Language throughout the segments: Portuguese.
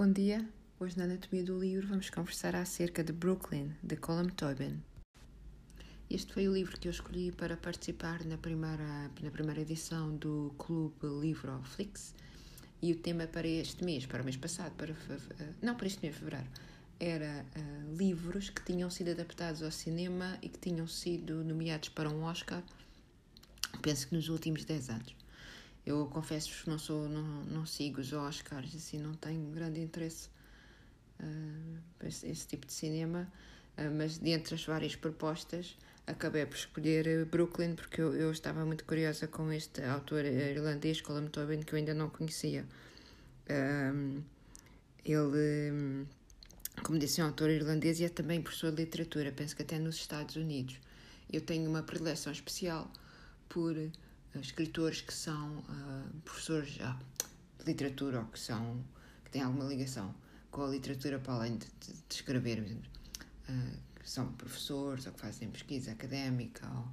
Bom dia. Hoje na Anatomia do Livro vamos conversar acerca de Brooklyn, de Colum Tobin. Este foi o livro que eu escolhi para participar na primeira, na primeira edição do Clube Livro Flix e o tema para este mês, para o mês passado, para não para este mês, fevereiro, era uh, livros que tinham sido adaptados ao cinema e que tinham sido nomeados para um Oscar, penso que nos últimos 10 anos. Eu confesso-vos que não, sou, não, não sigo os Oscars, assim, não tenho grande interesse uh, esse, esse, tipo de cinema, uh, mas dentre as várias propostas acabei por escolher Brooklyn porque eu, eu estava muito curiosa com este autor irlandês, Colm Tobin, que eu ainda não conhecia. Um, ele, como disse, é um autor irlandês e é também professor de literatura, penso que até nos Estados Unidos. Eu tenho uma predileção especial por escritores que são uh, professores já de literatura ou que são que têm alguma ligação com a literatura para além de, de, de escrever uh, que são professores ou que fazem pesquisa académica ou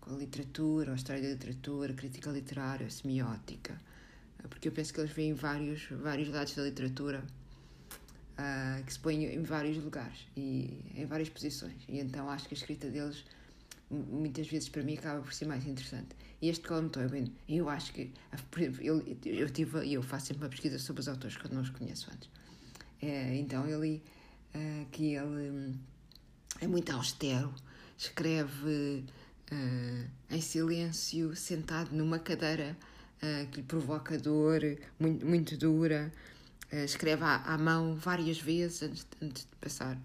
com a literatura ou a história da literatura crítica literária semiótica. Uh, porque eu penso que eles veem vários vários lados da literatura que se põem em vários lugares e em várias posições. E então acho que a escrita deles muitas vezes para mim acaba por ser mais interessante. E este Colin Tobin, eu acho que, eu, eu, tive, eu faço sempre uma pesquisa sobre os autores que eu não os conheço antes. É, então ele, uh, que ele hum, é muito austero, escreve uh, em silêncio, sentado numa cadeira que lhe provoca dor, muito, muito dura, escreve à, à, mão várias vezes antes, antes de passar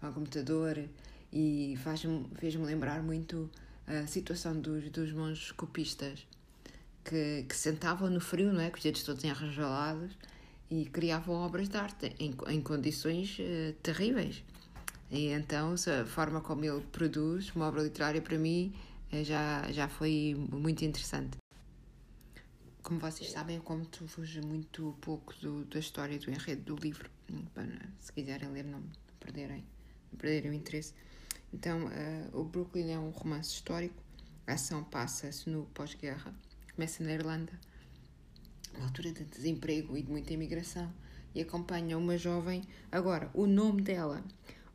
ao computador e fez-me fez lembrar muito a situação dos, dos monges copistas que, que sentavam no frio, não é? Com os dedos todos enrajolados e criavam obras de arte em, em condições uh, terríveis. E então a forma como ele produz uma obra literária para mim uh, já, já foi muito interessante. Como vocês sabem, eu conto-vos muito pouco do, da história do enredo do livro, para, se quiserem ler não perderem, não perderem o interesse. Então, uh, o Brooklyn é um romance histórico. A ação passa-se no pós-guerra. Começa na Irlanda, uma altura de desemprego e de muita imigração, e acompanha uma jovem. Agora, o nome dela,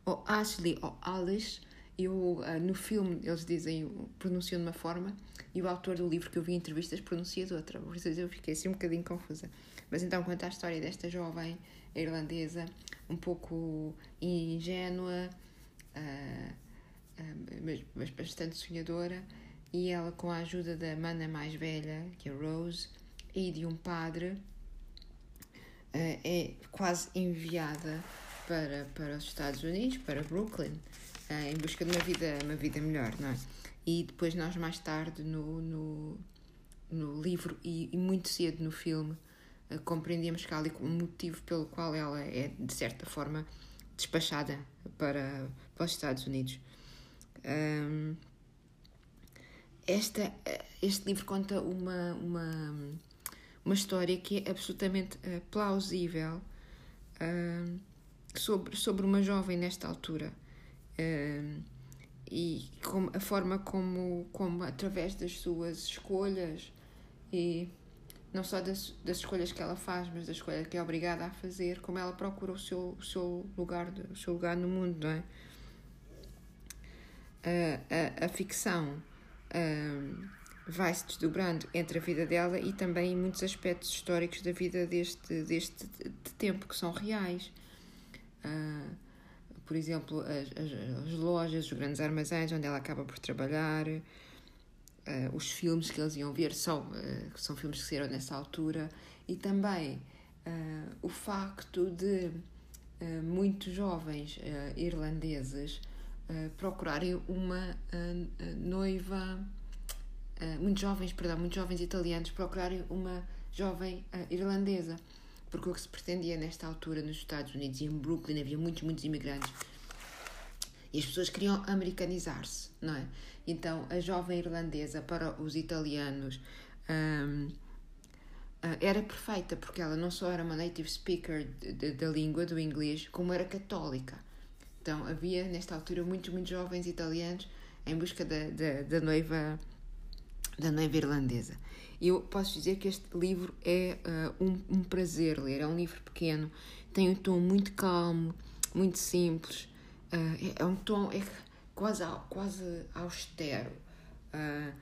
ou Ashley ou Alice, eu, uh, no filme eles dizem, pronunciam de uma forma, e o autor do livro que eu vi em entrevistas pronuncia de outra. Por isso eu fiquei assim um bocadinho confusa. Mas então, conta a história desta jovem irlandesa, um pouco ingênua. Uh, mas, bastante sonhadora, e ela, com a ajuda da mana mais velha, que é Rose, e de um padre, é quase enviada para, para os Estados Unidos, para Brooklyn, em busca de uma vida, uma vida melhor, não é? E depois nós mais tarde no, no, no livro e, e muito cedo no filme compreendemos que há ali um motivo pelo qual ela é de certa forma despachada para, para os Estados Unidos. Um, esta, este livro conta uma, uma, uma história que é absolutamente uh, plausível sobre, sobre uma jovem nesta altura. E como, a forma como, como, através das suas escolhas, e não só das, das escolhas que ela faz, mas das escolhas que é obrigada a fazer, como ela procura o seu, o seu, lugar, o seu lugar no mundo, não é? a, a, a ficção vai-se desdobrando entre a vida dela e também muitos aspectos históricos da vida deste, deste de tempo que são reais. Uh, por exemplo, as, as, as, lojas, os grandes armazéns onde ela acaba por trabalhar, uh, os filmes que eles iam ver são, uh, são filmes que saíram nessa altura, e também o facto de muitos jovens irlandeses uh, procurarem uma uh, noiva, muitos jovens, perdão, muitos jovens italianos procurarem uma jovem irlandesa, porque o que se pretendia nesta altura nos Estados Unidos e em Brooklyn havia muitos, muitos imigrantes e as pessoas queriam americanizar-se, não é? Então a jovem irlandesa para os italianos um, era perfeita porque ela não só era uma native speaker da língua do inglês, como era católica. Então havia nesta altura muitos, muitos jovens italianos em busca da, da, da noiva da noiva irlandesa. Eu posso dizer que este livro é uh, um, um, prazer ler. É um livro pequeno, tem um tom muito calmo, muito simples. Uh, é, um tom é quase, quase austero. Uh,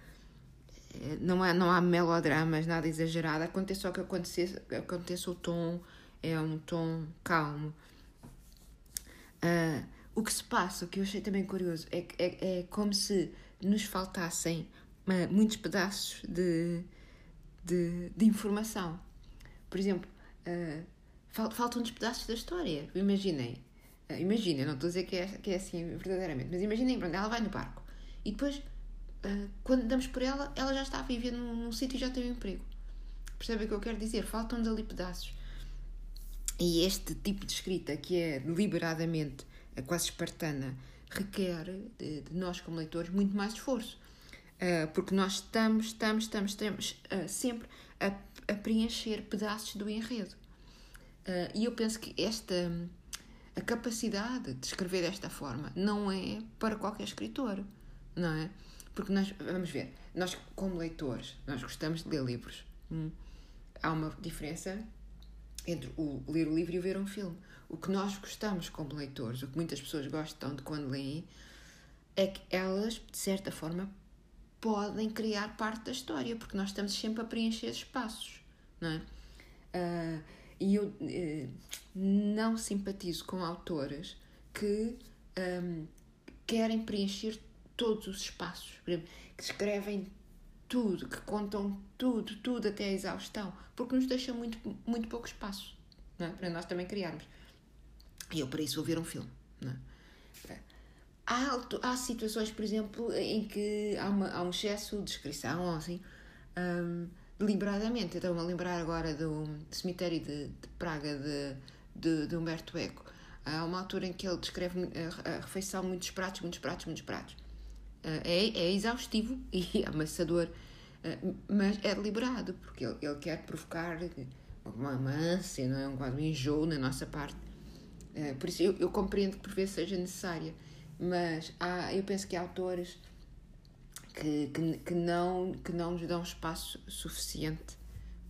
não, há, não há melodramas, nada exagerado. Acontece só que aconteça, aconteça o tom, é um tom calmo. Uh, o que se passa, o que eu achei também curioso, é, é, é como se nos faltassem muitos pedaços de, de, de, informação. Por exemplo, faltam-nos pedaços da história. Imaginem, uh, imaginem, não estou a dizer que é, que é assim verdadeiramente, mas imaginem, pronto, ela vai no barco e depois uh, quando damos por ela, ela já está a viver num, num sítio e já tem um emprego. Percebem o que eu quero dizer? Faltam dali pedaços. E este tipo de escrita, que é deliberadamente quase espartana, requer de, de nós, como leitores, muito mais esforço. Uh, porque nós estamos, estamos, estamos, estamos sempre a, a, preencher pedaços do enredo. E eu penso que esta a capacidade de escrever desta forma não é para qualquer escritor, não é? Porque nós, vamos ver, nós como leitores, nós gostamos de ler livros. Hum? Há uma diferença entre o ler o livro e o ver um filme. O que nós gostamos como leitores, o que muitas pessoas gostam de quando leem, é que elas, de certa forma, podem criar parte da história, porque nós estamos sempre a preencher espaços, não é? Uh, e eu uh, não simpatizo com autores que um, querem preencher todos os espaços, que escrevem tudo, que contam tudo, tudo até a exaustão, porque nos deixa muito, muito pouco espaço é? para nós também criarmos. E eu para isso vou ver um filme. É? Há, há situações, por exemplo, em que há, uma, há um excesso de descrição, assim, um, deliberadamente. Estou-me a lembrar agora do cemitério de, de Praga de, de, de Humberto Eco. Há uma altura em que ele descreve a, refeição, muitos pratos, muitos pratos, muitos pratos. Uh, é, é exaustivo e amassador, uh, mas é deliberado, porque ele, ele quer provocar uma, ânsia, não é? um quadro enjoo na nossa parte. Uh, por isso eu, eu, compreendo que por vezes seja necessária, mas há, eu penso que há autores que, que, que, não, que não nos dão espaço suficiente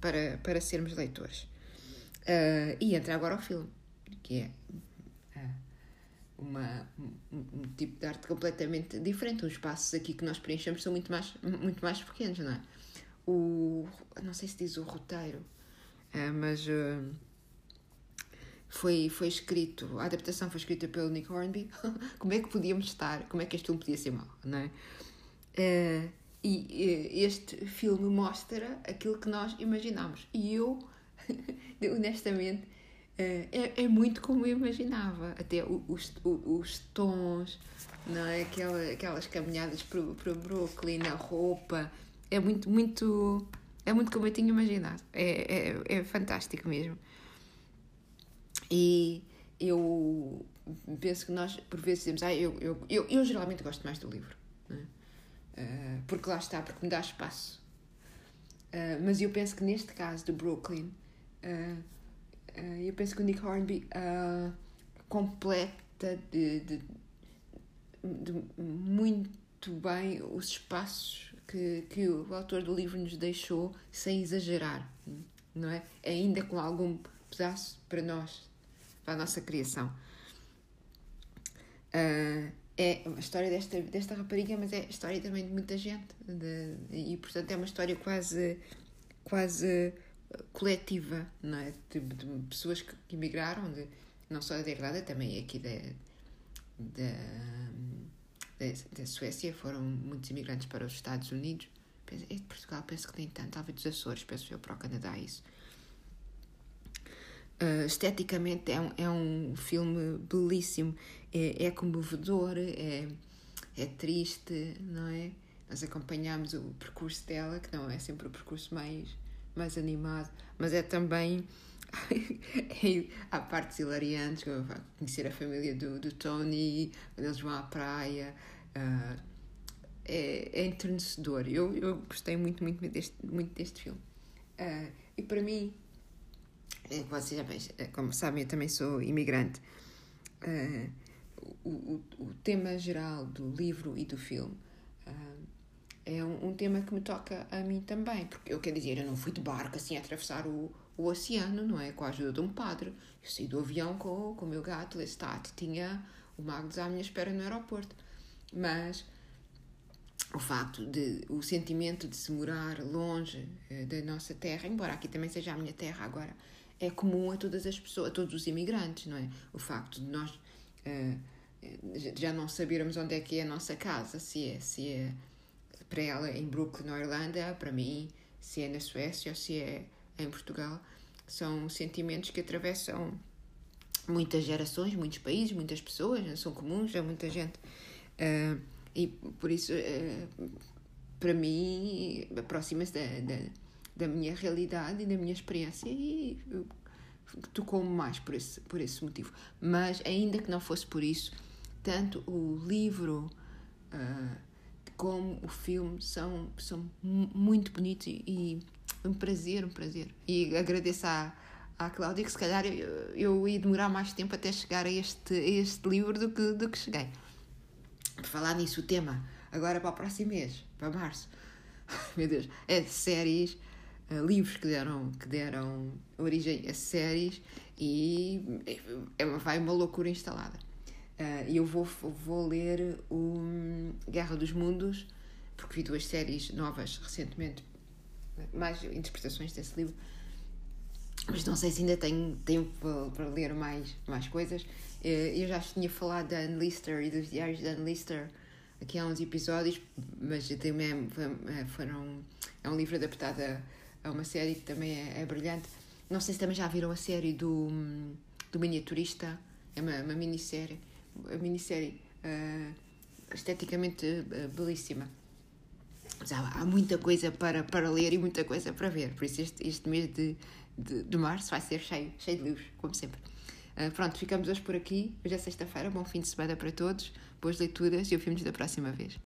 para, para sermos leitores. e entra agora o filme, que é uma, um, um, tipo de arte completamente diferente. Os espaços aqui que nós preenchemos são muito mais, muito mais pequenos, não é? O, não sei se diz o roteiro, é, mas uh, foi, foi escrito, a adaptação foi escrita pelo Nick Hornby. Como é que podíamos estar? Como é que este filme podia ser mau, não é? Uh, e este filme mostra aquilo que nós imaginamos. E eu, honestamente, é, é, é muito como eu imaginava. Até os, os, os tons, não é? Aquela, aquelas caminhadas para, para Brooklyn, a roupa. É muito, muito. É muito como eu tinha imaginado. É, é, é fantástico mesmo. E eu penso que nós, por vezes, dizemos, ah, eu, eu, eu, eu geralmente gosto mais do livro. Uh, porque lá está, porque me dá espaço. Uh, mas eu penso que neste caso do Brooklyn, Uh, eu penso que o Nick Hornby completa de, de, de, muito bem os espaços que, que o autor do livro nos deixou sem exagerar, não é? Ainda com algum pedaço para nós, para a nossa criação. Uh, é a história desta, desta rapariga, mas é história também de muita gente. De, e, portanto, é uma história quase, quase coletiva, não é? De, de pessoas que, emigraram, de, não só da Irlanda, também aqui da, da, da, Suécia, foram muitos imigrantes para os Estados Unidos. É de Portugal, penso que nem tanto, talvez dos Açores, penso eu, para o Canadá, isso. Uh, esteticamente é um, é um filme belíssimo, é, é comovedor, é, é triste, não é? Nós acompanhamos o percurso dela, que não é sempre o percurso mais mais animado, mas é também. há partes hilariantes, como conhecer a família do, do Tony, quando eles vão à praia. Uh, é, é enternecedor. Eu, eu gostei muito, muito, deste, muito deste filme. Uh, e para mim, é, vocês já bem, é, como sabem, eu também sou imigrante. Uh, o, o, o tema geral do livro e do filme uh, é um, um, tema que me toca a mim também, porque eu quero dizer, eu não fui de barco assim a atravessar o, o oceano, não é? Com a ajuda de um padre. Eu saí do avião com, com o meu gato, Lestat, tinha o Magnus à minha espera no aeroporto. Mas o facto de o sentimento de se morar longe eh, da nossa terra, embora aqui também seja a minha terra agora, é comum a todas as pessoas, a todos os imigrantes, não é? O facto de nós uh, já não sabermos onde é que é a nossa casa, se é, se é para ela em Brooklyn, na Irlanda, para mim, se é na Suécia ou se é em Portugal, são sentimentos que atravessam muitas gerações, muitos países, muitas pessoas, são comuns a muita gente. Uh, e por isso, uh, para mim, aproxima-se da, da, da, minha realidade e da minha experiência e tocou-me mais por esse, por esse motivo. Mas, ainda que não fosse por isso, tanto o livro uh, como o filme são, são muito bonitos e, e um prazer, um prazer. E agradeço à, à Cláudia que se calhar eu, eu ia demorar mais tempo até chegar a este, a este livro do que, do que cheguei. Por falar nisso, o tema, agora para o próximo mês, para março, meu Deus, é séries, uh, livros que deram, que deram origem a séries e é, vai uma loucura instalada. Uh, eu vou, vou ler o Guerra dos Mundos, porque vi duas séries novas recentemente, mais interpretações desse livro, mas não sei se ainda tenho tempo para ler mais, mais coisas. Eh, eu já tinha falado da Anne Lister e dos diários da Anne Lister aqui há uns episódios, mas também é, foram, é um livro adaptado a, uma série que também é, é, brilhante. Não sei se também já viram a série do, do Miniaturista, é uma, uma minissérie, uma minissérie uh, esteticamente uh, belíssima. Mas há, há, muita coisa para, para ler e muita coisa para ver, por isso este, este mês de, de, de março vai ser cheio, cheio de livros, como sempre. Uh, pronto, ficamos hoje por aqui. Hoje é sexta-feira. Bom fim de semana para todos. Boas leituras e ouvimos da próxima vez.